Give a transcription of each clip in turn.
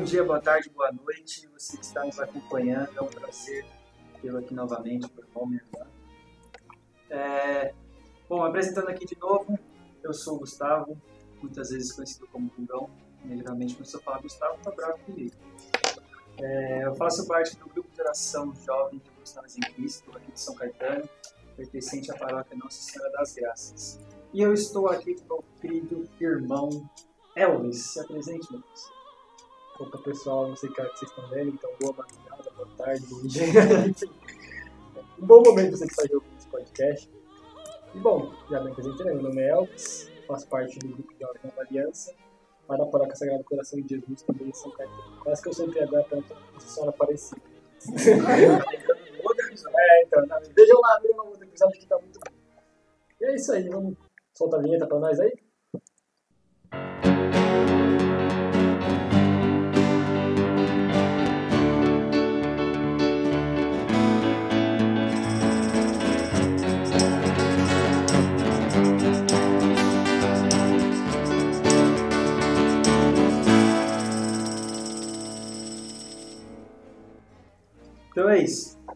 Bom dia, boa tarde, boa noite. Você que está nos acompanhando, é um prazer tê-lo aqui novamente, por me é... Bom, apresentando aqui de novo, eu sou o Gustavo, muitas vezes conhecido como Gugão. Geralmente, quando eu falo Gustavo, tá bravo comigo. É... Eu faço parte do grupo de oração jovem de Cristãos em Cristo, aqui de São Caetano, pertencente à paróquia Nossa Senhora das Graças. E eu estou aqui com o meu querido irmão Elvis. Se apresente, Lucas. Opa, pessoal, não sei que hora que vocês estão vendo, então boa madrugada, boa tarde, bom dia. um bom momento você que está ouvindo esse podcast. E bom, já me apresentei, né? meu nome é Elvis, faço parte do grupo de Ordem Nova Aliança, lá da Paróquia Sagrado Coração de Jesus, também em São Caetano. Quase que eu sou empregador, tanto Nossa Senhora Aparecida. é, então, não, vejam lá, vejam lá outro episódio que tá muito bom. E é isso aí, vamos soltar a vinheta pra nós aí?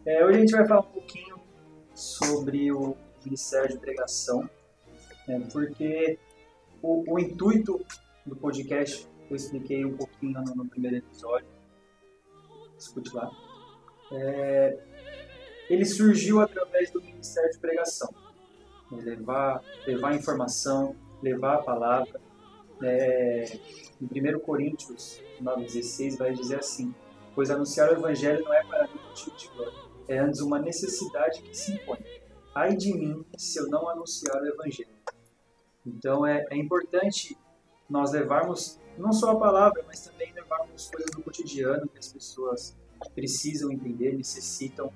É, hoje a gente vai falar um pouquinho sobre o Ministério de Pregação, né, porque o, o, intuito do podcast eu expliquei um pouquinho no, no primeiro episódio. Escute lá. É, ele surgiu através do Ministério de Pregação. Né, levar, levar informação, levar a palavra. É, em 1 Coríntios 9,16 vai dizer assim: pois anunciar o Evangelho não é para mim motivo de glória, é antes uma necessidade que se impõe. Ai de mim se eu não anunciar o Evangelho. Então é, é importante nós levarmos não só a palavra, mas também levarmos coisas do cotidiano que as pessoas precisam entender, necessitam.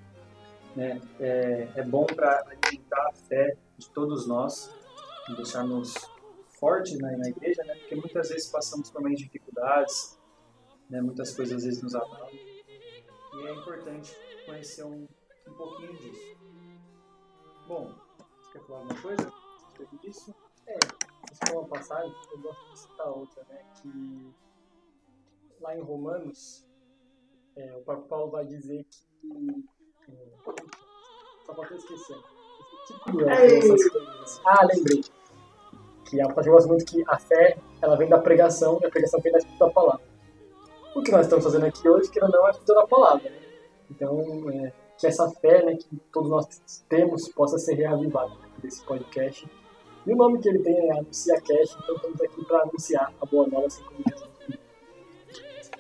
Né? É, é bom para alimentar a fé de todos nós, deixarmos fortes na, na igreja, né? porque muitas vezes passamos por mais dificuldades, né? Muitas coisas às vezes nos abalam. E é importante conhecer um, um pouquinho disso. Bom, você quer falar alguma coisa? É, isso é uma passagem, eu gosto de citar outra, né? Que lá em Romanos, é, o Papa Paulo vai dizer que. É, só falta esquecer. Tipo ah, lembrei. Que a passagem gosta muito que a fé ela vem da pregação e a pregação vem da palavra o que nós estamos fazendo aqui hoje, que não é toda a palavra. Né? Então, é, que essa fé né, que todos nós temos possa ser reavivada desse podcast. E o nome que ele tem é Anuncia Cash, então estamos aqui para anunciar a boa nova assim como Jesus.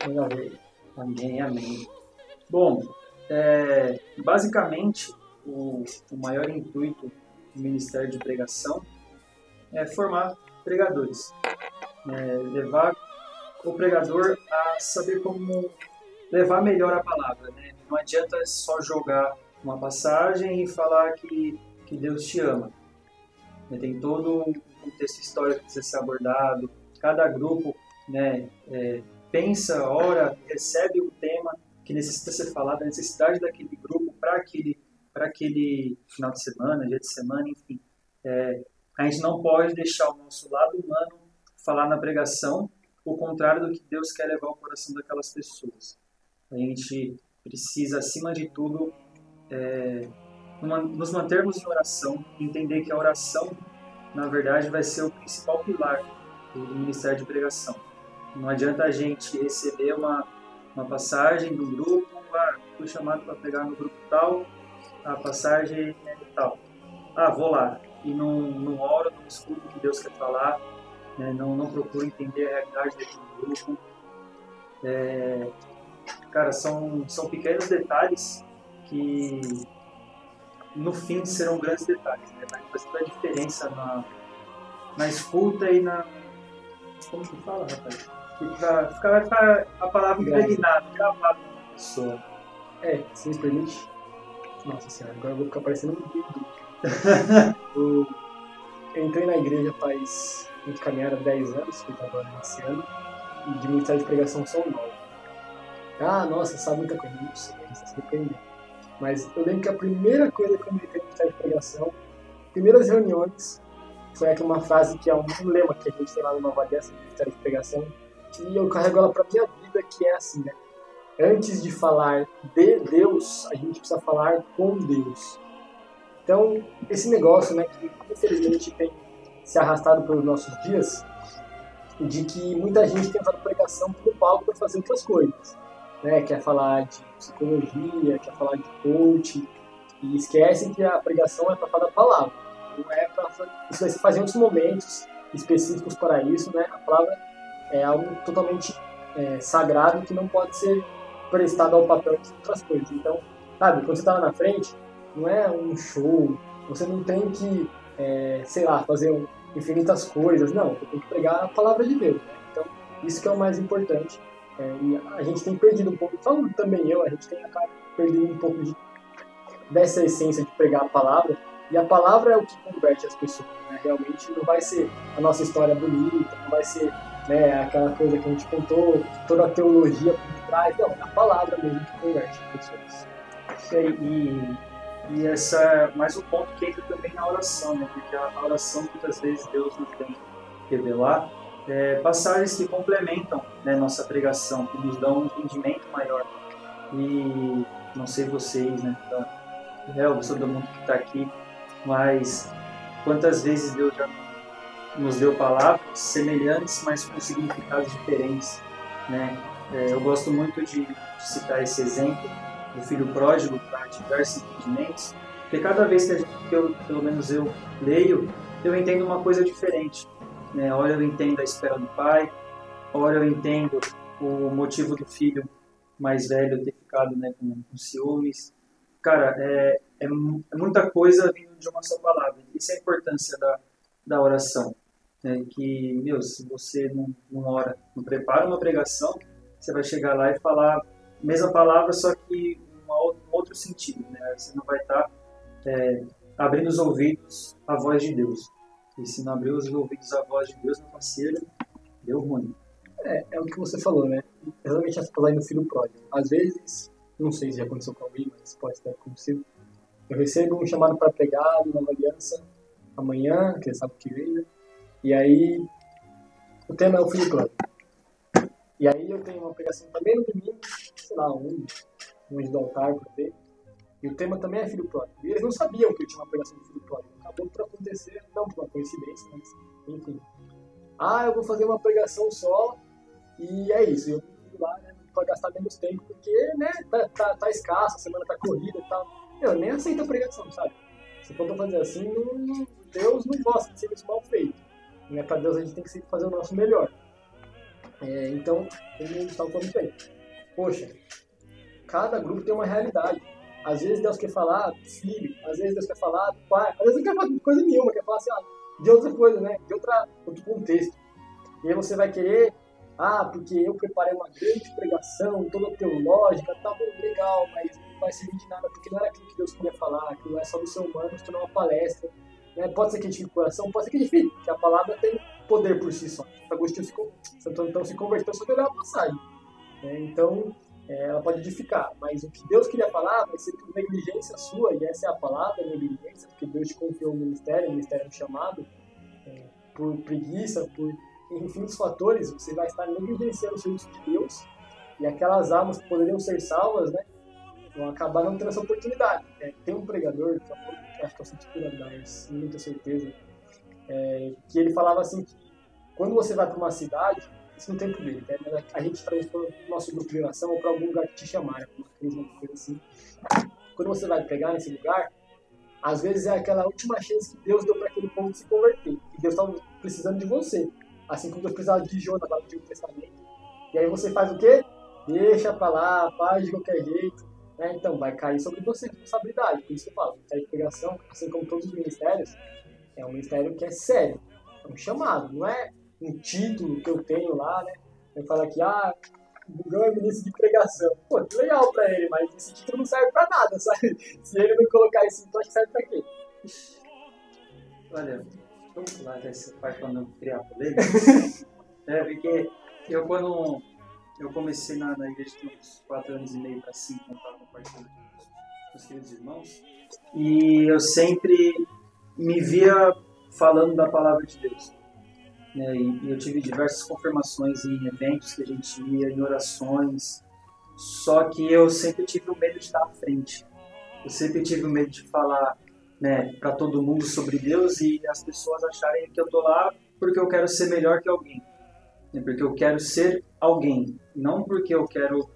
Amém. Amém, amém. Bom, é, basicamente, o, o maior intuito do Ministério de Pregação é formar pregadores, é, levar o pregador a saber como levar melhor a palavra. Né? Não adianta só jogar uma passagem e falar que, que Deus te ama. Tem todo um contexto histórico que precisa ser abordado. Cada grupo né, é, pensa, ora, recebe um tema que necessita ser falado, a necessidade daquele grupo para aquele, aquele final de semana, dia de semana, enfim. É, a gente não pode deixar o nosso lado humano falar na pregação o contrário do que Deus quer levar ao coração daquelas pessoas. A gente precisa, acima de tudo, é, nos mantermos em oração, entender que a oração, na verdade, vai ser o principal pilar do ministério de pregação. Não adianta a gente receber uma, uma passagem do grupo, ah, fui chamado para pregar no grupo tal, a passagem é tal. Ah, vou lá. E não, não oro, não escuto o que Deus quer falar, né? não, não procuro entender a realidade daquele grupo. É, cara, são, são pequenos detalhes que no fim serão grandes detalhes. Né? Vai fazer toda a diferença na, na escuta e na. Como que fala, rapaz? Vai ficar, vai ficar a palavra impregnada, gravada na pessoa. É, se me permite. Nossa senhora, agora eu vou ficar parecendo um eu entrei na igreja faz a gente caminhar há 10 anos, que agora nesse ano, e de ministério de pregação são 9. Ah, nossa, sabe muita coisa, não sei, se surpreender. Mas eu lembro que a primeira coisa que eu me no ministério de pregação, primeiras reuniões, foi aqui uma frase que é um, lema que a gente tem lá Nova Aliança, no ministério de pregação, e eu carrego ela para minha vida, que é assim, né? Antes de falar de Deus, a gente precisa falar com Deus. Então, esse negócio, né, que infelizmente tem se arrastado pelos nossos dias, de que muita gente tem usado pregação como palco para fazer outras coisas. Né? Quer falar de psicologia, quer falar de coaching, e esquecem que a pregação é para falar a palavra. Não é para isso vai se fazer em outros momentos específicos para isso, né? A palavra é algo totalmente é, sagrado que não pode ser prestado ao papel de outras coisas. Então, sabe, quando você está lá na frente, não é um show, você não tem que, é, sei lá, fazer um, infinitas coisas, não, você tem que pregar a palavra de Deus. Né? Então, isso que é o mais importante. É, e a gente tem perdido um pouco, falando também eu, a gente tem acaba perdendo um pouco de, dessa essência de pregar a palavra, e a palavra é o que converte as pessoas. Né? Realmente não vai ser a nossa história bonita, não vai ser né, aquela coisa que a gente contou, toda a teologia por trás. Não, é a palavra mesmo que converte as pessoas. E, e essa é mais um ponto que entra também na oração, né? porque a oração muitas vezes Deus nos tem revelar é, passagens que complementam né, nossa pregação, que nos dão um entendimento maior. E não sei vocês, né? Então, é, todo mundo que está aqui, mas quantas vezes Deus já nos deu palavras semelhantes, mas com significados diferentes, né? É, eu gosto muito de citar esse exemplo do filho pródigo para diversos entendimentos, porque cada vez que, gente, que, eu, pelo menos eu leio, eu entendo uma coisa diferente. Né? Ora eu entendo a espera do pai, ora eu entendo o motivo do filho mais velho ter ficado né, com, com ciúmes. Cara, é, é, é, muita coisa vindo de uma só palavra. Isso é a importância da, da oração. Né? Que, meu, se você não, não ora, não prepara uma pregação, você vai chegar lá e falar mesma palavra, só que um outro sentido. Né? Você não vai estar é, abrindo os ouvidos à voz de Deus. E se não abrir os ouvidos à voz de Deus, meu parceiro, deu ruim. É, é o que você falou, né? Exatamente essa palavra no filho pródigo. Às vezes, não sei se já aconteceu com alguém, mas pode ter acontecido. Eu recebo um chamado para pregar numa aliança amanhã, que sabe que vem, né? E aí, o tema é o filho pródigo. E aí eu tenho uma pregação também no domingo, sei lá onde, longe do altar para ver. E o tema também é filho pródigo. E eles não sabiam que eu tinha uma pregação de filho pródigo. Acabou por acontecer, não por uma coincidência, mas enfim. Ah, eu vou fazer uma pregação só e é isso. Eu vou lá né, para gastar menos tempo, porque né, tá, tá, tá escasso, a semana tá corrida e tal. Eu nem aceito a pregação, sabe? Se for pra fazer assim, não, Deus não gosta de serviço mal feito. Né? Para Deus a gente tem que fazer o nosso melhor. É, então, ele estava falando bem. Poxa, cada grupo tem uma realidade. Às vezes Deus quer falar do filho, às vezes Deus quer falar do pai, às vezes não quer falar de coisa nenhuma, quer falar assim, de outra coisa, né? De outra, outro contexto. E aí você vai querer, ah, porque eu preparei uma grande pregação, toda teológica, tá bom, legal, mas não vai servir de nada, porque não era aquilo que Deus queria falar, aquilo é só do ser humano, se tornar uma palestra. Né? Pode ser que edifique o coração, pode ser que edifique, porque a palavra tem poder por si só. Agostinho se, Santo Antônio se converteu sobre a passagem. Né? Então, é, ela pode edificar, mas o que Deus queria falar vai ser por negligência sua, e essa é a palavra, negligência, porque Deus te confiou o ministério, o ministério é um chamado, é, por preguiça, por infinitos fatores, você vai estar negligenciando o serviço de Deus, e aquelas almas que poderiam ser salvas, né, vão acabar não tendo essa oportunidade. É, tem um pregador, que acho que é o Santo Dar, muita certeza, é, que ele falava assim que quando você vai para uma cidade, isso no tempo dele. Né? A gente traz para o nosso grupo de oração ou para algum lugar que te chamarem, uma coisa assim. Quando você vai pegar nesse lugar, às vezes é aquela última chance que Deus deu para aquele povo se converter. E Deus estava precisando de você. Assim como Deus precisava de Jonas lá no Antigo Testamento. E aí você faz o quê? Deixa para lá, faz de qualquer jeito. Né? Então vai cair sobre você a responsabilidade. Por isso que eu falo, de pregação, assim como todos os ministérios, é um ministério que é sério. É um chamado, não é um título que eu tenho lá, né? Eu falo aqui, ah, Bugão é ministro de pregação. Pô, que legal pra ele, mas esse título não serve pra nada, sabe? Se ele não colocar isso, então acho que serve pra quê? Olha, vamos pular dessa parte pra não criar polêmica. é, porque eu quando eu comecei na, na igreja tinha uns 4 anos e meio para 5, quando estava compartilhando com os queridos irmãos, e eu sempre me via falando da palavra de Deus. né, e eu tive diversas confirmações em eventos que a gente ia, em orações, só que eu sempre tive o medo de estar à frente. Eu sempre tive o medo de falar né, para todo mundo sobre Deus e as pessoas acharem que eu tô lá porque eu quero ser melhor que alguém, né, porque eu quero ser alguém, não porque eu quero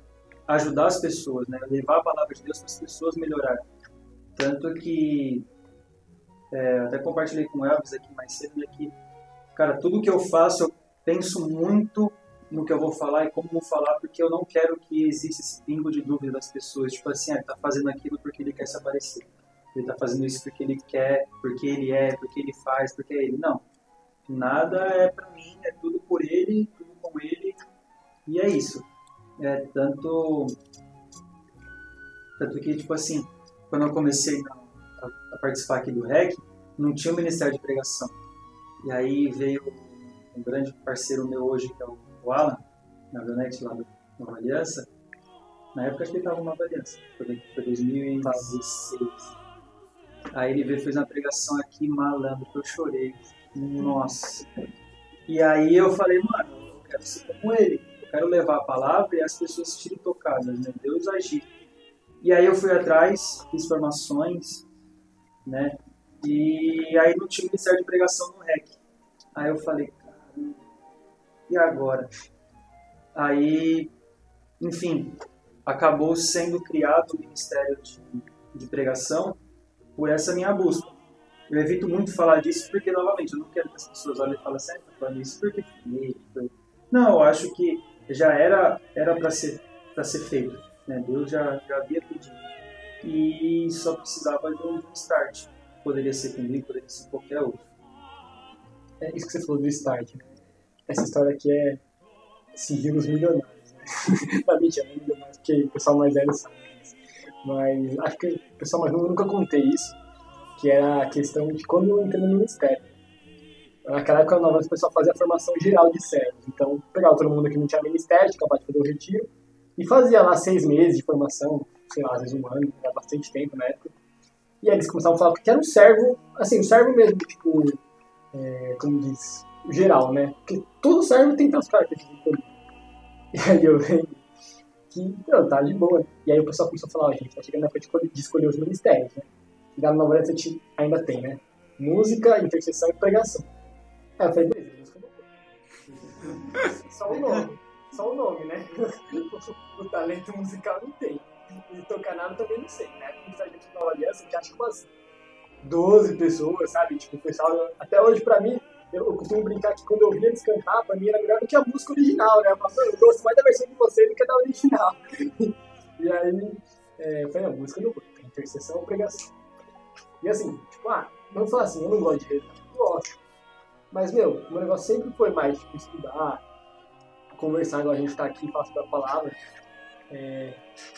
ajudar as pessoas, né, levar a palavra de Deus para as pessoas melhorarem. Tanto que é, até compartilhei com o Elvis aqui mais cedo né, que Cara, tudo que eu faço, eu penso muito no que eu vou falar e como vou falar, porque eu não quero que exista esse pingo de dúvida das pessoas. Tipo assim, ah, ele tá fazendo aquilo porque ele quer se aparecer. Ele tá fazendo isso porque ele quer, porque ele é, porque ele faz, porque é ele. Não. Nada é para mim, é tudo por ele, tudo com ele. E é isso. É tanto. Tanto que, tipo assim, quando eu comecei a, participar aqui do REC, não tinha o Ministério de Pregação e aí veio um grande parceiro meu hoje, que é o Alan, na Avionete lá do Nova Aliança. Na época acho que ele estava no Nova Aliança, foi, foi 2016. Aí ele veio fez uma pregação aqui, malandro, que eu chorei. Nossa. E aí eu falei, mano, eu quero ser como ele. Eu quero levar a palavra e as pessoas se tirem tocadas, né? Deus agir. E aí eu fui atrás, fiz formações, né? E aí não tinha ministério de pregação no REC. Aí eu falei, caramba, e agora? Aí, enfim, acabou sendo criado o ministério de, de pregação por essa minha busca. Eu evito muito falar disso porque, novamente, eu não quero que as pessoas olhem e falem assim, ah, tá falando isso porque. Não, eu acho que já era era para ser para ser feito. Né? Deus já, já havia. E só precisava de um start. Poderia ser comigo, poderia ser qualquer outro. É isso que você falou do start? Essa história aqui é sigilos milionários, né? Não, mentira, é porque o pessoal mais velho sabe. Mas acho que o pessoal mais novo nunca contei isso, que era a questão de quando eu entrei no ministério. Naquela época, nova, o pessoal fazia a formação geral de servos. Então, pegava todo mundo que não tinha ministério, capaz de fazer o retiro, e fazia lá seis meses de formação, sei lá, às vezes um ano, era bastante tempo na época. E aí eles começavam a falar que era um servo, assim, um servo mesmo, tipo, é, como diz, geral, né? Porque todo servo tem suas características. E aí eu venho que, não, tá de boa. E aí o pessoal começou a falar, ó, gente, tá chegando na época de escolher os ministérios, né? E lá no Nova gente ainda tem, né? Música, intercessão e pregação. Aí eu falei, beleza, música Só o nome. Só o nome, né? o talento musical não tem e tocar nada também não sei, né? Como a gente Nova Aliança, que acho que umas 12 pessoas, sabe? Tipo, o pessoal, até hoje pra mim, eu, eu costumo brincar que quando eu via eles cantar, pra mim era melhor do que a música original, né? Eu, eu gosto mais da versão de você do que da original. e aí, é, falei, a música não vou, tem intercessão ou pregação. E assim, tipo, ah, vamos falar assim, eu não gosto de rede, eu gosto. Mas, meu, o negócio sempre foi mais, tipo, estudar, conversar, igual a gente tá aqui, falar sobre a palavra. É,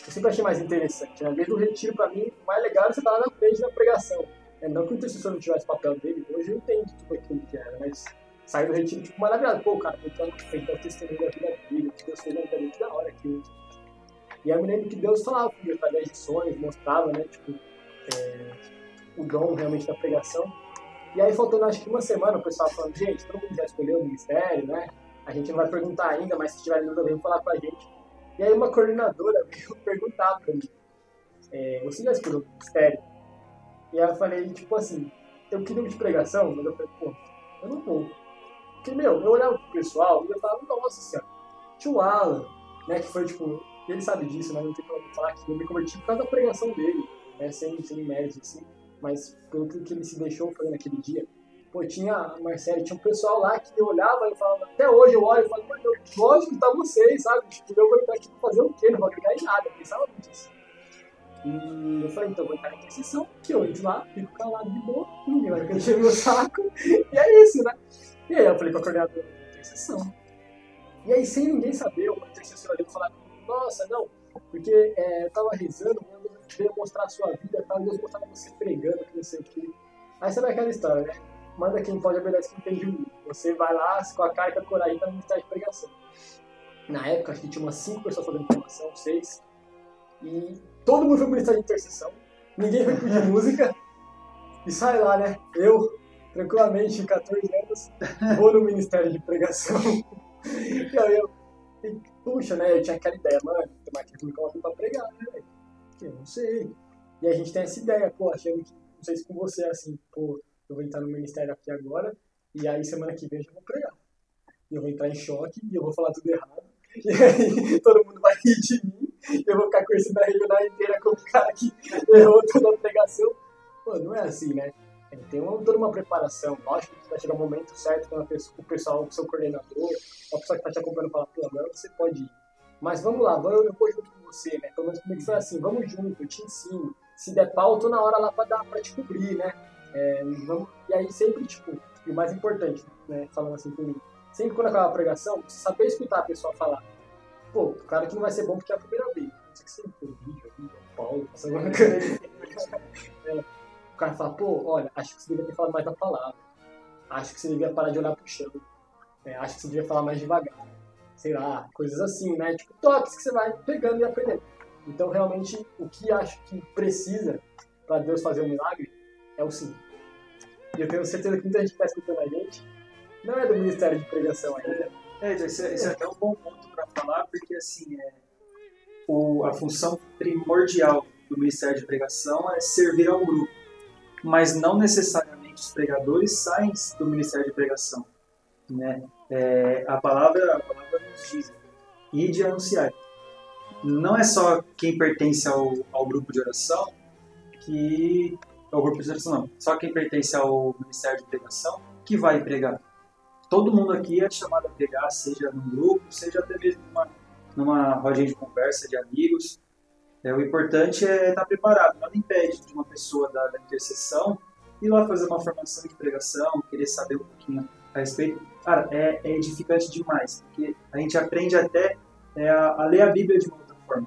eu sempre achei mais interessante. Né? Desde o retiro, para mim, o mais legal é você estar lá na frente da pregação. É, não que o intercessor não tivesse papel dele, hoje eu entendo tudo aquilo que era, mas sair do retiro, tipo, maravilhoso. Pô, cara, eu tô na frente, testemunho da vida dele, que Deus fez dele, da hora aquilo. E eu me lembro que Deus falava comigo através de sonhos, mostrava, né, tipo, é, o dom realmente da pregação. E aí, faltando acho que uma semana, o pessoal falando, gente, todo mundo já escolheu o ministério, né? A gente não vai perguntar ainda, mas se tiver dúvida, vem falar com a gente. E aí uma coordenadora veio perguntar pra mim, é, você já o ministério? E aí eu falei, tipo assim, eu queria de pregação, mas eu falei, pô, eu não vou. Porque, meu, eu olhava pro pessoal e eu falava, nossa senhora, tinha o Alan, né, que foi, tipo, ele sabe disso, né, não tem problema falar que eu me converti por causa da pregação dele, né, sem, sem méritos, assim, mas pelo que ele se deixou fazer naquele dia. Pô, tinha Marcela, tinha um pessoal lá que eu olhava e falava, até hoje eu olho e falo, mas lógico, tá vocês, sabe? Tipo, eu vou entrar aqui pra fazer o quê? Não vou agregar em nada, eu pensava muito assim. E eu falei, então eu vou entrar na intercessão, que eu entro lá, fico calado de boa, ninguém vai encher meu saco, e é isso, né? E aí eu falei com a coordenadora da intercessão. E aí, sem ninguém saber, uma intercessora veio falar, nossa, não, porque é, eu tava rezando, Deus veio mostrar a sua vida, tal, Deus mostrava você pregando, que não sei o quê. Aí sabe aquela história, né? Manda quem pode obedece quem tem juízo. Você vai lá com a cara e com a coragem para ministério de pregação. Na época, acho que tinha umas 5 pessoas fazendo formação, 6. E todo mundo foi ministério de intercessão. Ninguém foi pedir música. E sai lá, né? Eu, tranquilamente, 14 anos, vou no Ministério de Pregação. e aí eu, puxa, né? Eu tinha aquela ideia, mano, tomar aqui público pra pregar, né, velho? Eu não sei. E a gente tem essa ideia, pô, achando que, não sei se com você é assim, pô, eu vou entrar no ministério aqui agora, e aí semana que vem eu já vou pregar. E eu vou entrar em choque, e eu vou falar tudo errado, e aí todo mundo vai rir de mim, e eu vou ficar conhecendo a regional inteira como o cara que errou toda a pregação. Pô, não é assim, né? Tem uma, toda uma preparação. Lógico que vai chegar o momento certo quando pessoa, o pessoal, o seu coordenador, a pessoa que está te acompanhando fala, pô, agora você pode ir. Mas vamos lá, eu, eu vou junto com você, né? Pelo menos comigo foi assim, vamos junto, eu te ensino. Se der pau, eu tô na hora lá pra, dar, te cobrir, né? É, vamos, e aí sempre, tipo, e o mais importante, né, falando assim comigo, sempre quando acaba a pregação, você saber escutar a pessoa falar. Pô, claro que não vai ser bom porque é a primeira vez. Não sei que você foi vídeo, Paulo, passando uma é, O cara fala, pô, olha, acho que você devia ter falado mais da palavra. Acho que você devia parar de olhar pro chão. É, acho que você devia falar mais devagar. Sei lá, coisas assim, né? Tipo, toques que você vai pegando e aprendendo. Então, realmente, o que acho que precisa para Deus fazer um milagre é o sim. E eu tenho certeza que muita gente que está escutando a gente não é do Ministério de Pregação ainda. É, esse, é, esse é até um bom ponto para falar, porque assim, é, o, a função primordial do Ministério de Pregação é servir ao grupo, mas não necessariamente os pregadores saem do Ministério de Pregação. Né? É, a, palavra, a palavra nos diz, ide anunciar não é só quem pertence ao, ao grupo de oração que. Ao grupo de oração, não. Só quem pertence ao Ministério de Pregação que vai pregar. Todo mundo aqui é chamado a pregar, seja num grupo, seja até mesmo numa, numa rodinha de conversa de amigos. É, o importante é estar preparado. Nada impede de uma pessoa da, da intercessão ir lá fazer uma formação de pregação, querer saber um pouquinho a respeito. Cara, é, é edificante demais, porque a gente aprende até é, a, a ler a Bíblia de uma forma.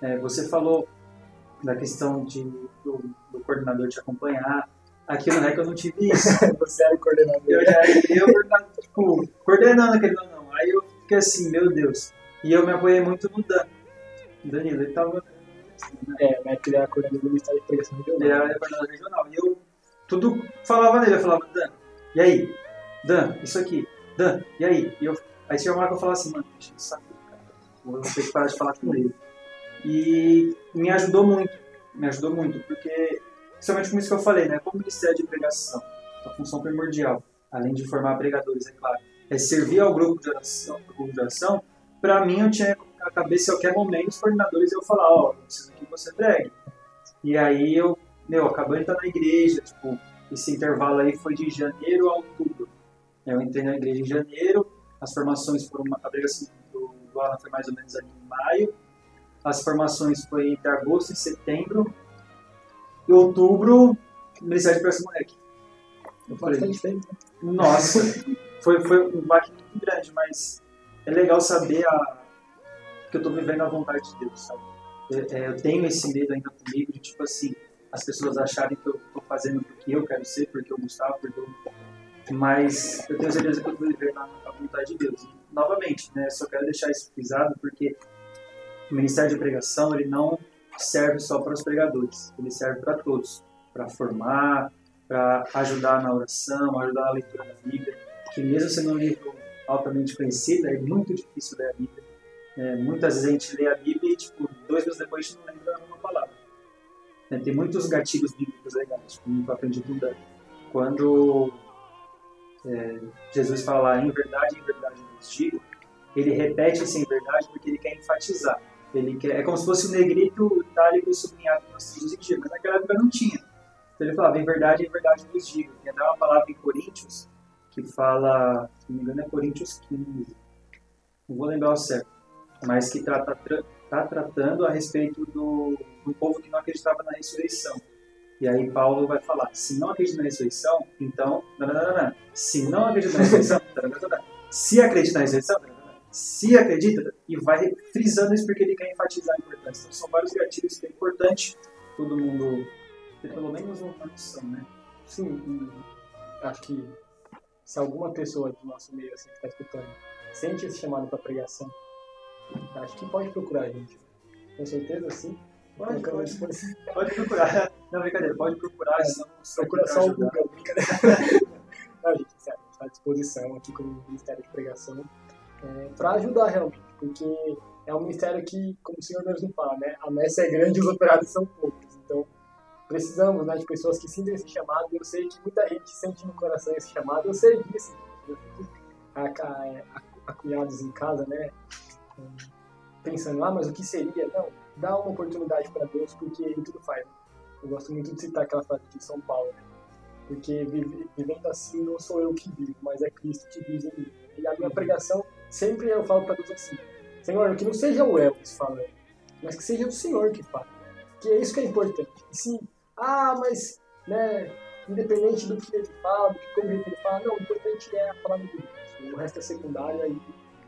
É, você falou da questão de, do, do, coordenador te acompanhar. Aqui no REC eu não tive isso. você era o coordenador. Eu já eu, tipo, coordenando aquele não, não. Aí eu fiquei assim, meu Deus. E eu me apoiei muito no Dan. Danilo, ele tava. Né? É, mas ele era coordenador do Ministério de Pregação Regional. Ele era coordenador regional. E eu tudo falava nele, eu falava, Dan, e aí? Dan, isso aqui. Dan, e aí? E eu, aí tinha uma hora que eu falava assim, mano, deixa eu saber vou ter que parar de falar com ele. E me ajudou muito, me ajudou muito, porque, principalmente com isso que eu falei, né, como ministério de pregação, a função primordial, além de formar pregadores, é claro, é servir ao grupo de oração, grupo de para mim eu tinha a cabeça a qualquer momento os coordenadores eu falar, ó, oh, preciso que você pregue. E aí eu, meu, acabei de estar na igreja, tipo, esse intervalo aí foi de janeiro a outubro. Eu entrei na igreja em janeiro, as formações foram, a pregação do Alan foi mais ou menos ali em maio. As formações foi entre agosto e setembro. E outubro, Ministério de Pressa Moleque. Eu falei? Nossa, foi, foi um baque muito grande, mas é legal saber a, que eu estou vivendo a vontade de Deus, sabe? Eu, é, eu tenho esse medo ainda comigo de, tipo assim, as pessoas acharem que eu estou fazendo porque eu quero ser, porque eu gostava, porque eu mas eu tenho certeza que eu vou viver na, na vontade de Deus. E, novamente, né, só quero deixar isso frisado porque o ministério de pregação ele não serve só para os pregadores, ele serve para todos, para formar, para ajudar na oração, ajudar na leitura da Bíblia, que mesmo sendo um livro altamente conhecido, é muito difícil ler a Bíblia. É, muitas vezes a gente lê a Bíblia e, tipo, dois meses depois a gente não lembra uma palavra. É, tem muitos gatilhos bíblicos legais, como eu aprendi com Quando é, Jesus fala em verdade, em verdade vos digo, ele repete esse em verdade porque ele quer enfatizar. Ele é como se fosse um negrito itálico sublinhado nos trechos em mas naquela época não tinha. Então ele falava, em verdade, em verdade vos digo. Tem até uma palavra em Coríntios que fala, se não me engano é Coríntios 15, não vou lembrar o certo, mas que está tá tratando a respeito do, do povo que não acreditava na ressurreição. E aí Paulo vai falar, se não acredita na ressurreição, então, não, não, não, não. se não acredita na ressurreição, se acredita na ressurreição, se acredita, e vai frisando isso porque ele quer enfatizar a importância. Então são vários gatilhos que é importante todo mundo ter pelo menos uma noção, né? Sim, acho que se alguma pessoa do nosso meio assim, que está escutando sente esse chamado para pregação, acho que pode procurar a gente. Com certeza, sim. Pode, pode, pode procurar. Não, brincadeira, pode procurar. É, procura só o Google, brincadeira. Não, gente, sério, a gente tá à disposição aqui com o Ministério de Pregação é, para ajudar realmente, porque é um ministério que, como o senhor mesmo fala, né, a messa é grande e os operários são poucos. Então, precisamos né, de pessoas que sintam esse chamado. Eu sei que muita gente sente no coração esse chamado. Eu sei disso. Eu fico em casa, né, pensando, ah, mas o que seria? Não, dá uma oportunidade para Deus, porque Ele tudo faz. Eu gosto muito de citar aquela frase de São Paulo, né? porque vivendo assim não sou eu que vivo, mas é Cristo que vive em mim. E a minha pregação sempre eu falo para Deus assim: Senhor, que não seja o Elvis falando, mas que seja o Senhor que fala. Que é isso que é importante. E sim, ah, mas, né, independente do que ele fala, do que como ele fala, não, o importante é a palavra de Deus. O resto é secundário aí.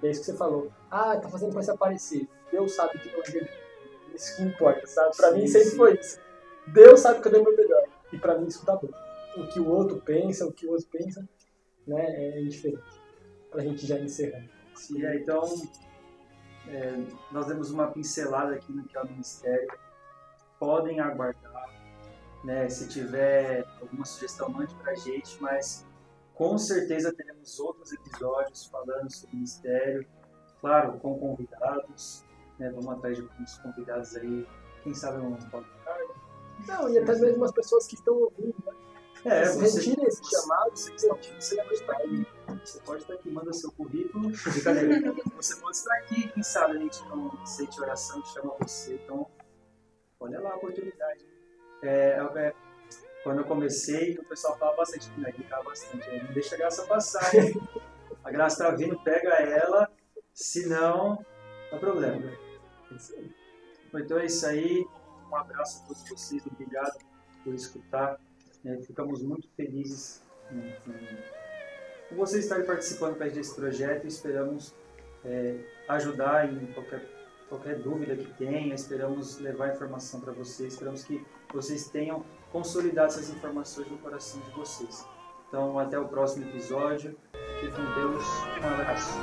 É isso que você falou. Ah, tá fazendo pra se aparecer. Deus sabe que não é verdade. Isso que importa, sabe? Pra sim, mim sempre sim. foi isso. Deus sabe que eu dei o meu melhor. E pra mim isso tá bom. O que o outro pensa, o que o outro pensa, né, é indiferente. Pra gente já encerrar. Sim, é, então é, nós demos uma pincelada aqui no que é o Ministério. Podem aguardar. Né? Se tiver alguma sugestão, mande pra gente, mas com certeza teremos outros episódios falando sobre o Ministério. Claro, com convidados. Né? Vamos atrás de uns convidados aí. Quem sabe um podcast. Não, e até mesmo as pessoas que estão ouvindo, né? É, você, esse chamado, você, está, você, pode estar aqui, você pode estar aqui, manda seu currículo, você pode estar aqui, quem sabe a gente não sente oração, chama você, então olha lá a oportunidade. É, é, quando eu comecei, o pessoal falava bastante, né, gritava bastante, não deixa a graça passar, a graça está vindo, pega ela, senão, não dá problema. Então é isso aí, um abraço a todos vocês, obrigado por escutar. É, ficamos muito felizes com você estar participando desse projeto esperamos é, ajudar em qualquer, qualquer dúvida que tenha, esperamos levar informação para vocês, esperamos que vocês tenham consolidado essas informações no coração de vocês. Então, até o próximo episódio. Fique com Deus. Um abraço.